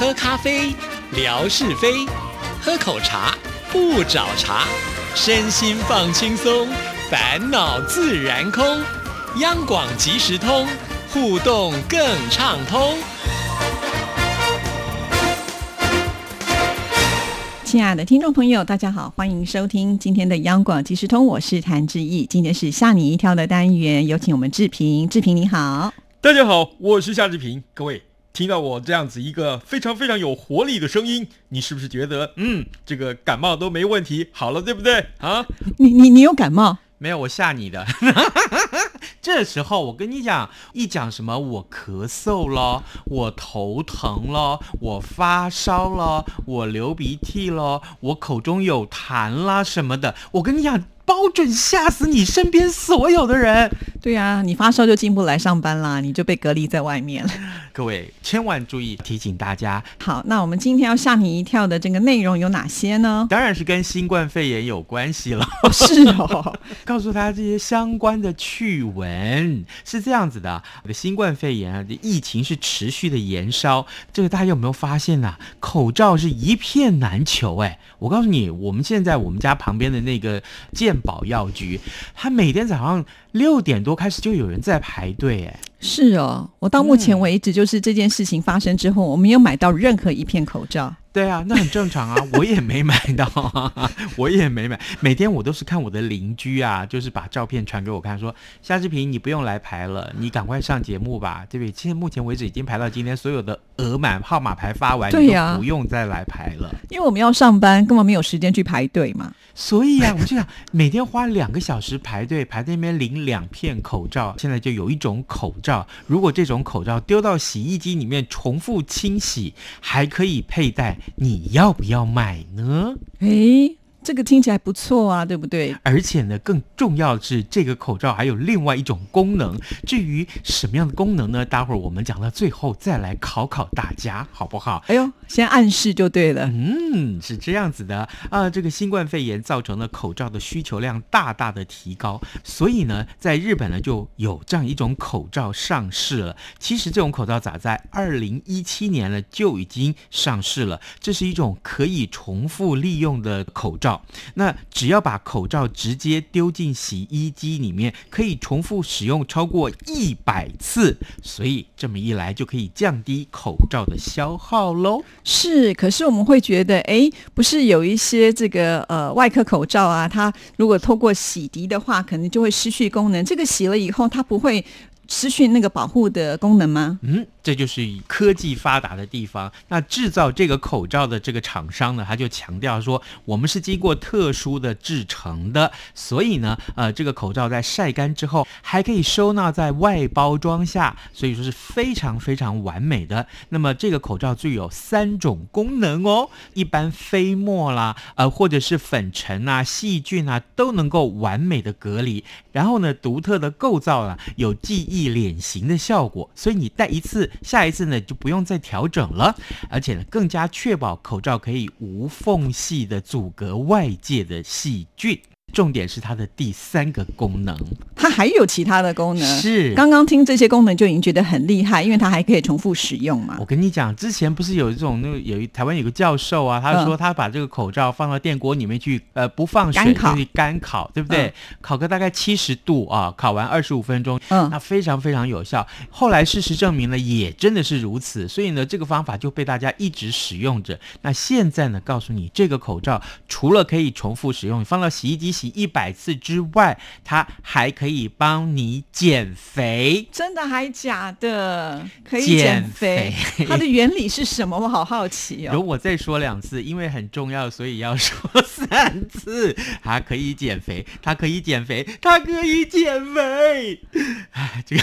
喝咖啡，聊是非；喝口茶，不找茬。身心放轻松，烦恼自然空。央广即时通，互动更畅通。亲爱的听众朋友，大家好，欢迎收听今天的央广即时通，我是谭志毅。今天是吓你一跳的单元，有请我们志平。志平你好，大家好，我是夏志平。各位听到我这样子一个非常非常有活力的声音，你是不是觉得嗯，这个感冒都没问题，好了，对不对啊？你你你有感冒？没有，我吓你的。这时候我跟你讲，一讲什么我咳嗽了，我头疼了，我发烧了，我流鼻涕了，我口中有痰啦什么的，我跟你讲。包准吓死你身边所有的人。对呀，你发烧就进不来上班啦，你就被隔离在外面了。各位千万注意，提醒大家。好，那我们今天要吓你一跳的这个内容有哪些呢？当然是跟新冠肺炎有关系了。是哦，告诉大家这些相关的趣闻是这样子的：这个新冠肺炎啊，这疫情是持续的延烧。这个大家有没有发现啊？口罩是一片难求。哎，我告诉你，我们现在我们家旁边的那个保药局，他每天早上六点多开始就有人在排队，哎，是哦，我到目前为止就是这件事情发生之后，我没有买到任何一片口罩。对啊，那很正常啊，我也没买到，我也没买。每天我都是看我的邻居啊，就是把照片传给我看，说夏志平，你不用来排了，你赶快上节目吧，对不对？现在目前为止已经排到今天，所有的额满号码牌发完，对呀，不用再来排了，因为我们要上班，根本没有时间去排队嘛。所以啊，我就想每天花两个小时排队，排那边领两片口罩。现在就有一种口罩，如果这种口罩丢到洗衣机里面重复清洗，还可以佩戴。你要不要买呢？诶。这个听起来不错啊，对不对？而且呢，更重要的是，这个口罩还有另外一种功能。至于什么样的功能呢？待会儿我们讲到最后再来考考大家，好不好？哎呦，先暗示就对了。嗯，是这样子的啊。这个新冠肺炎造成了口罩的需求量大大的提高，所以呢，在日本呢就有这样一种口罩上市了。其实这种口罩早在二零一七年呢就已经上市了。这是一种可以重复利用的口罩。那只要把口罩直接丢进洗衣机里面，可以重复使用超过一百次，所以这么一来就可以降低口罩的消耗喽。是，可是我们会觉得，哎，不是有一些这个呃外科口罩啊，它如果透过洗涤的话，可能就会失去功能。这个洗了以后，它不会失去那个保护的功能吗？嗯。这就是科技发达的地方。那制造这个口罩的这个厂商呢，他就强调说，我们是经过特殊的制成的，所以呢，呃，这个口罩在晒干之后还可以收纳在外包装下，所以说是非常非常完美的。那么这个口罩具有三种功能哦，一般飞沫啦，呃，或者是粉尘啊、细菌啊，都能够完美的隔离。然后呢，独特的构造啊，有记忆脸型的效果，所以你戴一次。下一次呢就不用再调整了，而且呢更加确保口罩可以无缝隙的阻隔外界的细菌。重点是它的第三个功能，它还有其他的功能。是，刚刚听这些功能就已经觉得很厉害，因为它还可以重复使用嘛。我跟你讲，之前不是有一种，那个有一台湾有个教授啊，他说他把这个口罩放到电锅里面去，呃，不放水就去干烤，对不对？烤个大概七十度啊，烤完二十五分钟，嗯，那非常非常有效。后来事实证明了，也真的是如此，所以呢，这个方法就被大家一直使用着。那现在呢，告诉你，这个口罩除了可以重复使用，放到洗衣机。洗一百次之外，它还可以帮你减肥，真的还假的？可以减肥？它的原理是什么？我好好奇哦。如果再说两次，因为很重要，所以要说三次。它可以减肥，它可以减肥，它可以减肥。哎，这个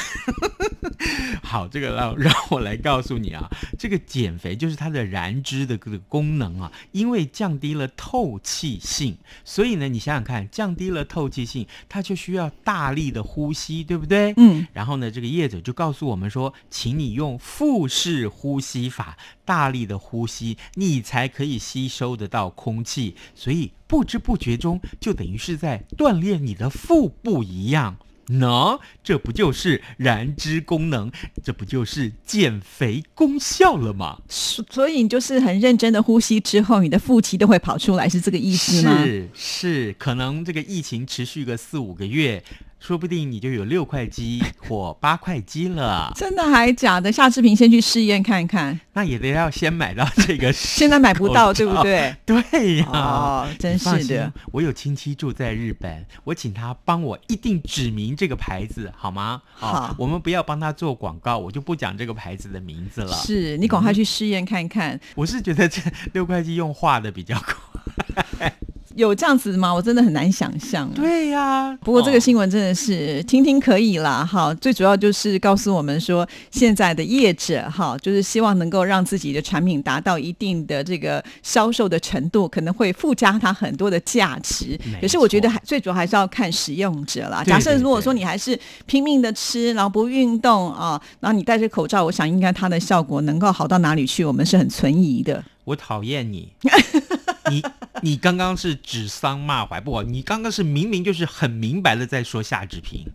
好，这个让让我来告诉你啊，这个减肥就是它的燃脂的这个功能啊，因为降低了透气性，所以呢，你想想看。降低了透气性，它就需要大力的呼吸，对不对？嗯。然后呢，这个叶子就告诉我们说，请你用腹式呼吸法，大力的呼吸，你才可以吸收得到空气。所以不知不觉中，就等于是在锻炼你的腹部一样。喏，这不就是燃脂功能，这不就是减肥功效了吗？所所以你就是很认真的呼吸之后，你的腹肌都会跑出来，是这个意思吗？是是，可能这个疫情持续个四五个月，说不定你就有六块肌或八块肌了。真的还假的？夏志平先去试验看看，那也得要先买到这个，现在买不到，对不对？对呀，哦，真是的。我有亲戚住在日本，我请他帮我一定指明这个牌子，好吗？哦好我们不要帮他做广告，我就不讲这个牌子的名字了。是你赶快去试验看看，我是觉得这六块肌用画的比较快。有这样子吗？我真的很难想象。对呀、不过这个哦新闻真的是听听可以啦，哈，最主要就是告诉我们说，现在的业者哈，就是希望能够让自己的产品达到一定的这个销售的程度，可能会附加它很多的价值。可是我觉得还最主要还是要看使用者啦。对对假设如果说你还是拼命的吃，然后不运动啊，然后你戴着口罩，我想应该它的效果能够好到哪里去，我们是很存疑的。我讨厌你，你你刚刚是指桑骂槐，不，你刚刚是明明就是很明白的在说夏志平。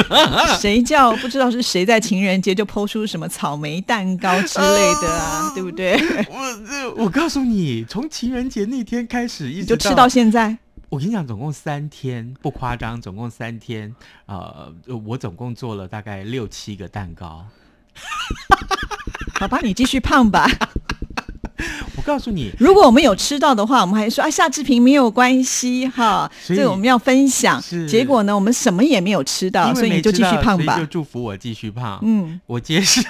谁叫不知道是谁在情人节就抛出什么草莓蛋糕之类的啊，对不对？我这我告诉你，从情人节那天开始一直就吃到现在。我跟你讲，总共三天，不夸张，总共三天。呃，我总共做了大概六七个蛋糕。好吧，你继续胖吧。我告诉你，如果我们有吃到的话，我们还说啊，夏志平没有关系哈，所以这我们要分享是。结果呢，我们什么也没有吃到，所以你就继续胖吧就。祝福我继续胖。嗯，我接受，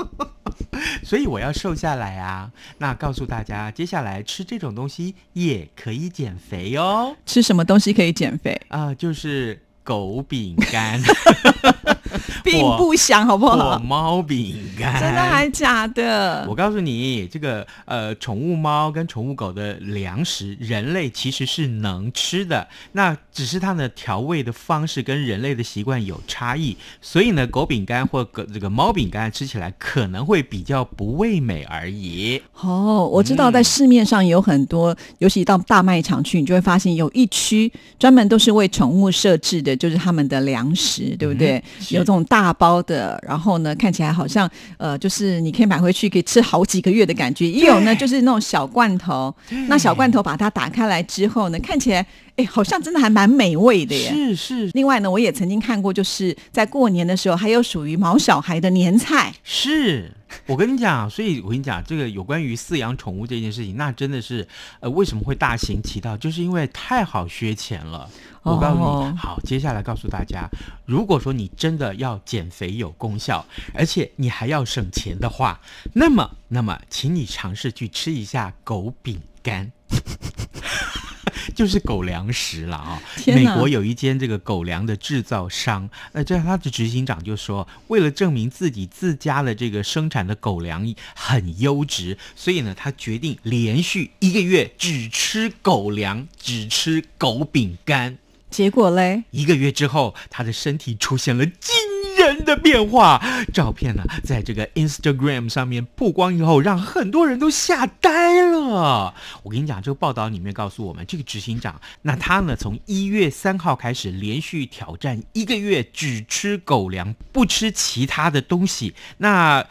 所以我要瘦下来啊！那告诉大家，接下来吃这种东西也可以减肥哦。吃什么东西可以减肥，啊、就是狗饼干、并不想好不好？猫饼干，真的还假的我？告诉你，这个呃，宠物猫跟宠物狗的粮食，人类其实是能吃的，那只是它的调味的方式跟人类的习惯有差异，所以呢，狗饼干或狗这个猫饼干吃起来可能会比较不味美而已。哦，我知道嗯在市面上有很多，尤其到大卖场去，你就会发现有一区专门都是为宠物设置的，就是他们的粮食，对不对？有这种大包的，然后呢，看起来好像呃，就是你可以买回去可以吃好几个月的感觉。也有呢，就是那种小罐头，那小罐头把它打开来之后呢，看起来哎，好像真的还蛮美味的耶。是是另外呢，我也曾经看过，就是在过年的时候，还有属于毛小孩的年菜。是，我跟你讲，所以我跟你讲，这个有关于饲养宠物这件事情，那真的是呃，为什么会大行其道，就是因为太好削钱了。我告诉你，哦好，接下来告诉大家，如果说你真的要减肥有功效，而且你还要省钱的话，那么，那么，请你尝试去吃一下狗饼干。就是狗粮食了啊、美国有一间这个狗粮的制造商，那这他的执行长就说，为了证明自己自家的这个生产的狗粮很优质，所以呢，他决定连续一个月只吃狗粮，只吃狗饼干。结果嘞，一个月之后，他的身体出现了惊人的变化。照片呢，在这个 Instagram 上面曝光以后，让很多人都吓呆了。我跟你讲，这个报道里面告诉我们，这个执行长，那他呢，从一月三号开始连续挑战一个月，只吃狗粮，不吃其他的东西。那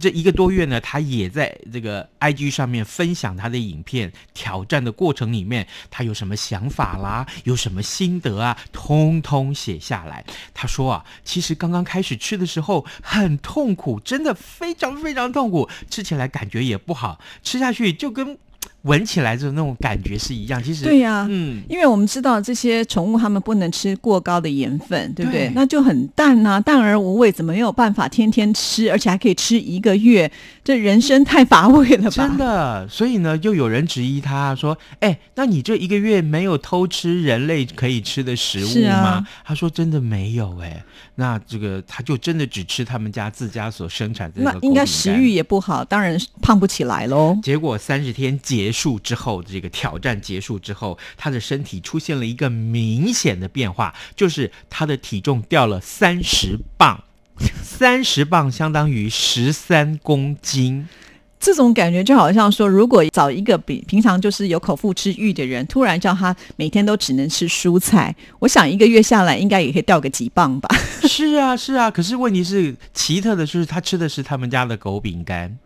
这一个多月呢，他也在这个 IG 上面分享他的影片，挑战的过程里面，他有什么想法啦，有什么心得啊，通通写下来。他说啊，其实刚刚开始吃的时候很痛苦，真的非常非常痛苦，吃起来感觉也不好，吃下去就跟闻起来就那种感觉是一样。其实对呀、嗯，因为我们知道这些宠物它们不能吃过高的盐分，对不对？对那就很淡呐、淡而无味，怎么没有办法天天吃，而且还可以吃一个月？这人生太乏味了吧？真的，所以呢，又有人质疑他说：“哎，那你这一个月没有偷吃人类可以吃的食物吗？”啊他说：“真的没有哎，那这个他就真的只吃他们家自家所生产的那应该食欲也不好，当然胖不起来喽。结果三十天结束之后，这个挑战结束之后，他的身体出现了一个明显的变化，就是他的体重掉了三十磅，三十磅相当于十三公斤。这种感觉就好像说，如果找一个比平常就是有口腹之欲的人，突然叫他每天都只能吃蔬菜，我想一个月下来应该也可以掉个几磅吧。是啊，是啊。可是问题是，奇特的就是他吃的是他们家的狗饼干，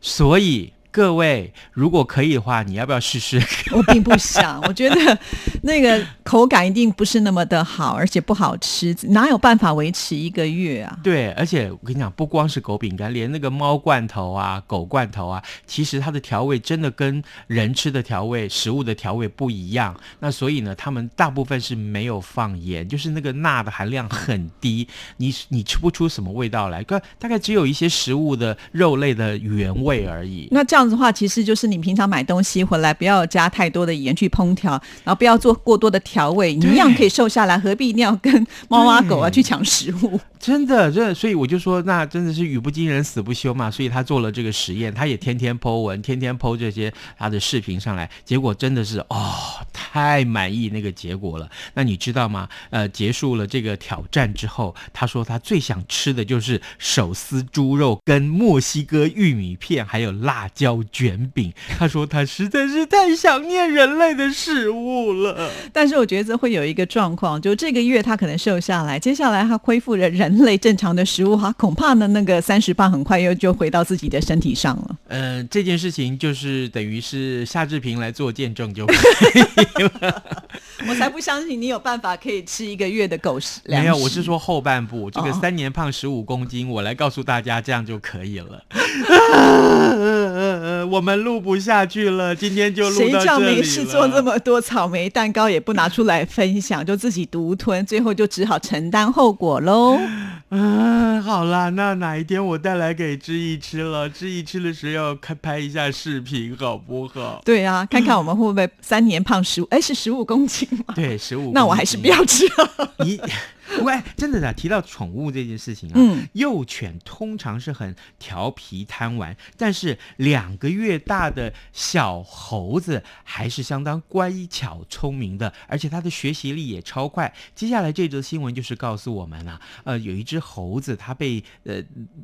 所以。各位，如果可以的话，你要不要试试？我并不想，我觉得那个口感一定不是那么的好，而且不好吃，哪有办法维持一个月啊？对，而且我跟你讲，不光是狗饼干，连那个猫罐头啊、狗罐头啊，其实它的调味真的跟人吃的调味、食物的调味不一样。那所以呢，他们大部分是没有放盐，就是那个钠的含量很低，你你吃不出什么味道来，大大概只有一些食物的肉类的原味而已。那这样。这样子的话，其实就是你平常买东西回来，不要加太多的盐去烹调，然后不要做过多的调味，你一样可以瘦下来。何必一定要跟猫啊狗啊去抢食物？真的，真的，所以我就说，那真的是语不惊人死不休嘛。所以他做了这个实验，他也天天剖文，天天剖这些他的视频上来，结果真的是哦，太满意那个结果了。那你知道吗？呃，结束了这个挑战之后，他说他最想吃的就是手撕猪肉、跟墨西哥玉米片，还有辣椒卷饼。他说他实在是太想念人类的食物了。但是我觉得这会有一个状况，就这个月他可能瘦下来，接下来他恢复了人。类正常的食物哈，恐怕呢那个三十磅很快又就回到自己的身体上了。呃，这件事情就是等于是夏志平来做见证就可以了。我才不相信你有办法可以吃一个月的狗食。没有，我是说后半部这个三年胖十五公斤，我来告诉大家这样就可以了。我们录不下去了，今天就录到这里谁叫没事做那么多草莓蛋糕也不拿出来分享，就自己独吞，最后就只好承担后果喽。嗯，好啦，那哪一天我带来给知意吃了，知意吃的时候开拍一下视频，好不好？对啊，看看我们会不会三年胖十五？哎，是十五公斤吗？对，十五。那我还是不要吃了。你。喂，真的的，提到宠物这件事情啊，幼犬通常是很调皮贪玩，但是两个月大的小猴子还是相当乖巧聪明的，而且它的学习力也超快。接下来这则新闻就是告诉我们啊，呃，有一只猴子，它被呃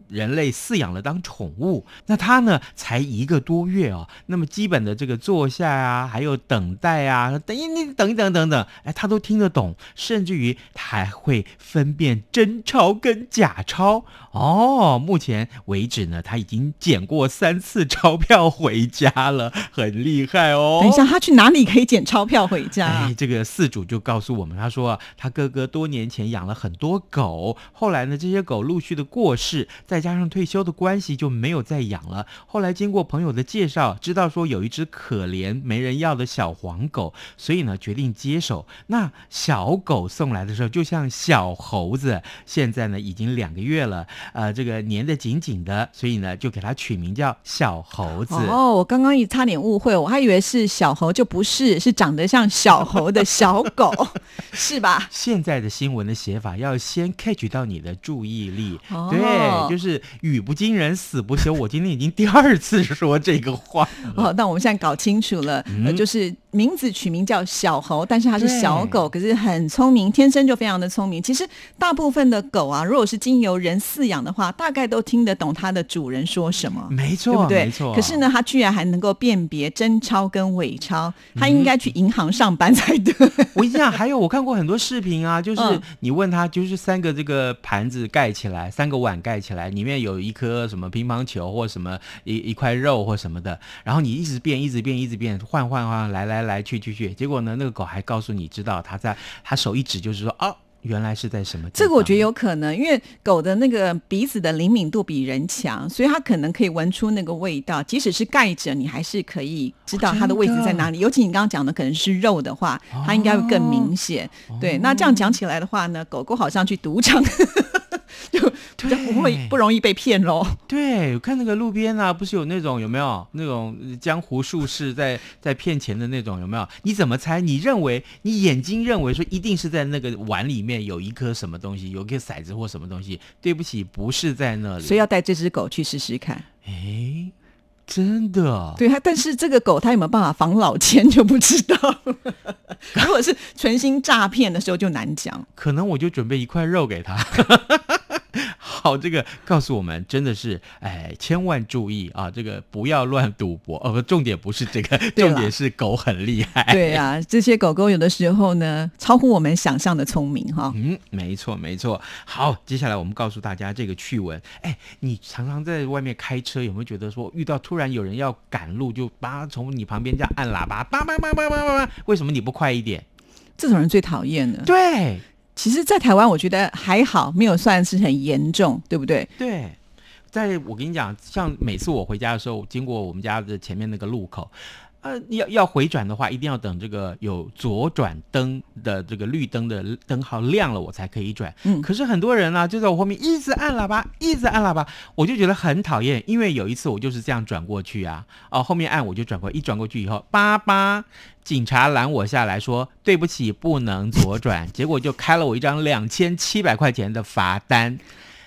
人类饲养了当宠物，那它呢才一个多月哦，那么基本的这个坐下啊，还有等待啊，等一你等一等等等，哎，它都听得懂，甚至于它还会。分辨真钞跟假钞哦，目前为止呢，他已经捡过三次钞票回家了，很厉害哦。等一下，他去哪里可以捡钞票回家？哎，这个饲主就告诉我们，他说他哥哥多年前养了很多狗，后来呢，这些狗陆续的过世，再加上退休的关系，就没有再养了。后来经过朋友的介绍，知道说有一只可怜没人要的小黄狗，所以呢，决定接手。那小狗送来的时候，就像。小猴子现在呢已经两个月了，呃，这个粘得紧紧的，所以呢就给它取名叫小猴子。哦，我刚刚也差点误会，我还以为是小猴，就不是，是长得像小猴的小狗，是吧？现在的新闻的写法要先 catch 到你的注意力，对，就是语不惊人死不休。我今天已经第二次说这个话。哦，那我们现在搞清楚了，就是名字取名叫小猴，但是它是小狗，可是很聪明，天生就非常的聪明。其实大部分的狗啊，如果是经由人饲养的话，大概都听得懂它的主人说什么，没错，对不对？没错。可是呢，它居然还能够辨别真钞跟伪钞，它应该去银行上班才对。我跟你讲，还有我看过很多视频啊，就是你问他，就是三个这个盘子盖起来，三个碗盖起来，里面有一颗什么乒乓球或什么一一块肉或什么的，然后你一直变，一直变，一直变，换换换，来来来去去去，结果呢，那个狗还告诉你知道，它在，它手一指就是说哦。原来是在什么？这个我觉得有可能，因为狗的那个鼻子的灵敏度比人强，所以它可能可以闻出那个味道，即使是盖着，你还是可以知道它的位置在哪里。尤其你刚刚讲的可能是肉的话，它应该会更明显。对，那这样讲起来的话呢，狗狗好像去赌场。就比较不会不容易被骗喽。对，我看那个路边啊，不是有那种有没有那种江湖术士在在骗钱的那种有没有？你怎么猜？你认为你眼睛认为说一定是在那个碗里面有一颗什么东西，有一个骰子或什么东西？对不起，不是在那里。所以要带这只狗去试试看。哎，真的？对它，但是这个狗它有没有办法防老千就不知道了。如果是存心诈骗的时候就难讲。可能我就准备一块肉给他。好，这个告诉我们，真的是，哎，千万注意啊，这个不要乱赌博。哦，不，重点不是这个，重点是狗很厉害。对啊，这些狗狗有的时候呢，超乎我们想象的聪明哈。嗯，没错，没错。好，接下来我们告诉大家这个趣闻。哎，你常常在外面开车，有没有觉得说遇到突然有人要赶路，就叭从你旁边这样按喇叭，叭叭叭叭叭叭叭，为什么你不快一点？这种人最讨厌了。对其实，在台湾我觉得还好，没有算是很严重，对不对？对，在我跟你讲，像每次我回家的时候，经过我们家的前面那个路口。呃，要要回转的话，一定要等这个有左转灯的这个绿灯的灯号亮了，我才可以转。嗯可是很多人呢、就在我后面一直按喇叭，一直按喇叭，我就觉得很讨厌。因为有一次我就是这样转过去啊，哦，后面按我就转过，一转过去以后，叭叭，警察拦我下来说对不起，不能左转，结果就开了我一张两千七百块钱的罚单，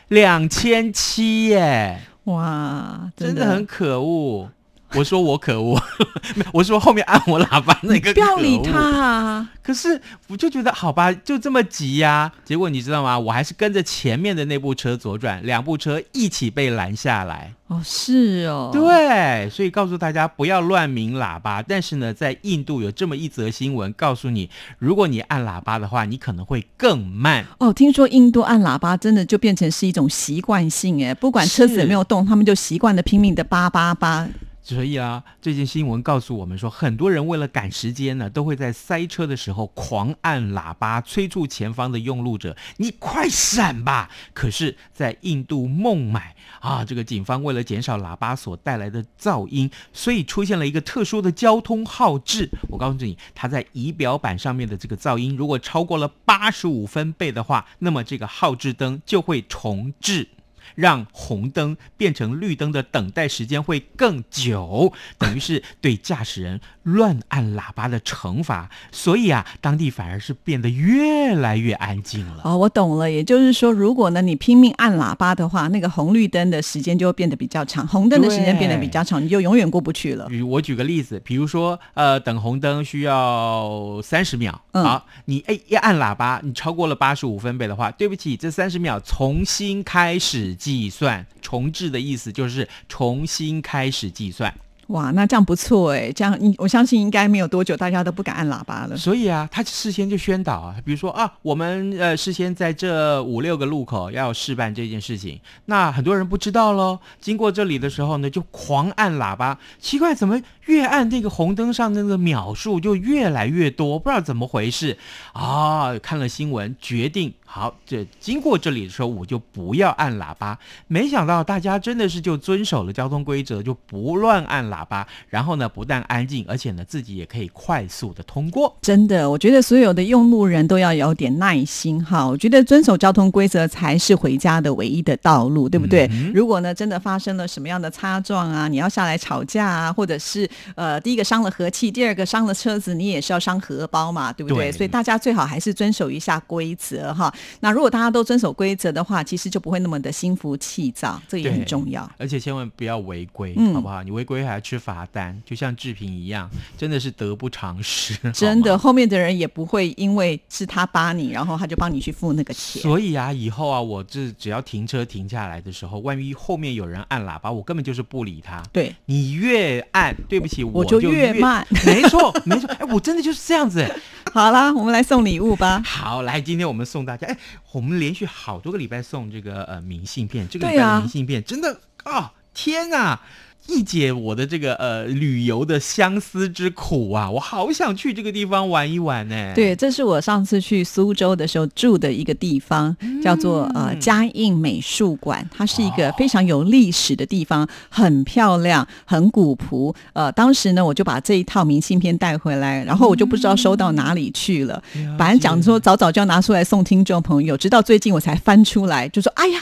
两千七耶，哇，的真的很可恶。我说我可恶，我说后面按我喇叭那个不要理他啊！可是我就觉得好吧，就这么急呀、结果你知道吗？我还是跟着前面的那部车左转，两部车一起被拦下来。哦，是哦，对，所以告诉大家不要乱鸣喇叭。但是呢，在印度有这么一则新闻，告诉你，如果你按喇叭的话，你可能会更慢。哦，听说印度按喇叭真的就变成是一种习惯性，哎，不管车子有没有动，他们就习惯的拼命的叭叭叭。所以啊，最近新闻告诉我们说，很多人为了赶时间呢，都会在塞车的时候狂按喇叭，催促前方的用路者：“你快闪吧！”可是，在印度孟买啊，这个警方为了减少喇叭所带来的噪音，所以出现了一个特殊的交通号志。我告诉你，它在仪表板上面的这个噪音，如果超过了八十五分贝的话，那么这个号志灯就会重置。让红灯变成绿灯的等待时间会更久，等于是对驾驶人乱按喇叭的惩罚。所以啊，当地反而是变得越来越安静了。哦，我懂了，也就是说，如果呢你拼命按喇叭的话，那个红绿灯的时间就会变得比较长，红灯的时间变得比较长，你就永远过不去了。举我举个例子，比如说，呃，等红灯需要三十秒，嗯好，你哎一按喇叭，你超过了八十五分贝的话，对不起，这三十秒重新开始计算。重置的意思就是重新开始计算。哇，那这样不错哎，这样应我相信应该没有多久，大家都不敢按喇叭了。所以啊，他事先就宣导啊，比如说啊，我们呃事先在这五六个路口要试办这件事情，那很多人不知道喽。经过这里的时候呢，就狂按喇叭，奇怪，怎么越按那个红灯上那个秒数就越来越多，不知道怎么回事啊？看了新闻，决定好，这经过这里的时候我就不要按喇叭。没想到大家真的是就遵守了交通规则，就不乱按喇叭，然后呢，不但安静，而且呢自己也可以快速的通过。真的，我觉得所有的用路人都要有点耐心哈。我觉得遵守交通规则才是回家的唯一的道路，对不对？如果呢真的发生了什么样的擦撞啊，你要下来吵架啊，或者是呃第一个伤了和气，第二个伤了车子，你也是要伤荷包嘛，对不对？对所以大家最好还是遵守一下规则哈。那如果大家都遵守规则的话，其实就不会那么的心浮气躁，这也很重要。而且千万不要违规，嗯好不好？你违规还要吃罚单，就像志平一样，真的是得不偿失。真的，后面的人也不会因为是他扒你，然后他就帮你去付那个钱。所以啊，以后啊，我这只要停车停下来的时候，万一后面有人按喇叭，我根本就是不理他。对，你越按，对不起，我就就越慢。没错，没错。哎，我真的就是这样子。好啦，我们来送礼物吧。好，来，今天我们送大家，哎，我们连续好多个礼拜送这个呃明信片，这个礼拜的明信片真的啊、天哪！一解我的这个呃旅游的相思之苦啊！我好想去这个地方玩一玩呢。对，这是我上次去苏州的时候住的一个地方，叫做呃嘉应美术馆。它是一个非常有历史的地方，很漂亮，很古朴。呃，当时呢，我就把这一套明信片带回来，然后我就不知道收到哪里去了。本来讲说早早就要拿出来送听众朋友，直到最近我才翻出来，就说：“哎呀。”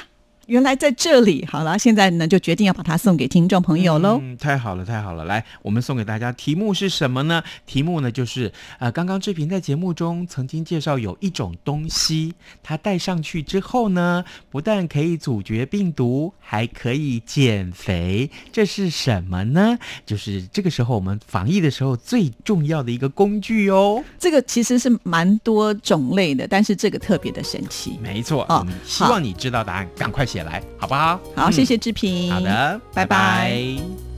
原来在这里。好了，现在呢就决定要把它送给听众朋友喽。嗯，太好了，太好了！来，我们送给大家题目是什么呢？题目呢就是呃，刚刚志平在节目中曾经介绍有一种东西，它戴上去之后呢，不但可以阻绝病毒，还可以减肥。这是什么呢？就是这个时候我们防疫的时候最重要的一个工具哦。这个其实是蛮多种类的，但是这个特别的神奇。没错，哦我们希望你知道答案，赶快写来，好不好？好，嗯谢谢志平。好的，拜拜拜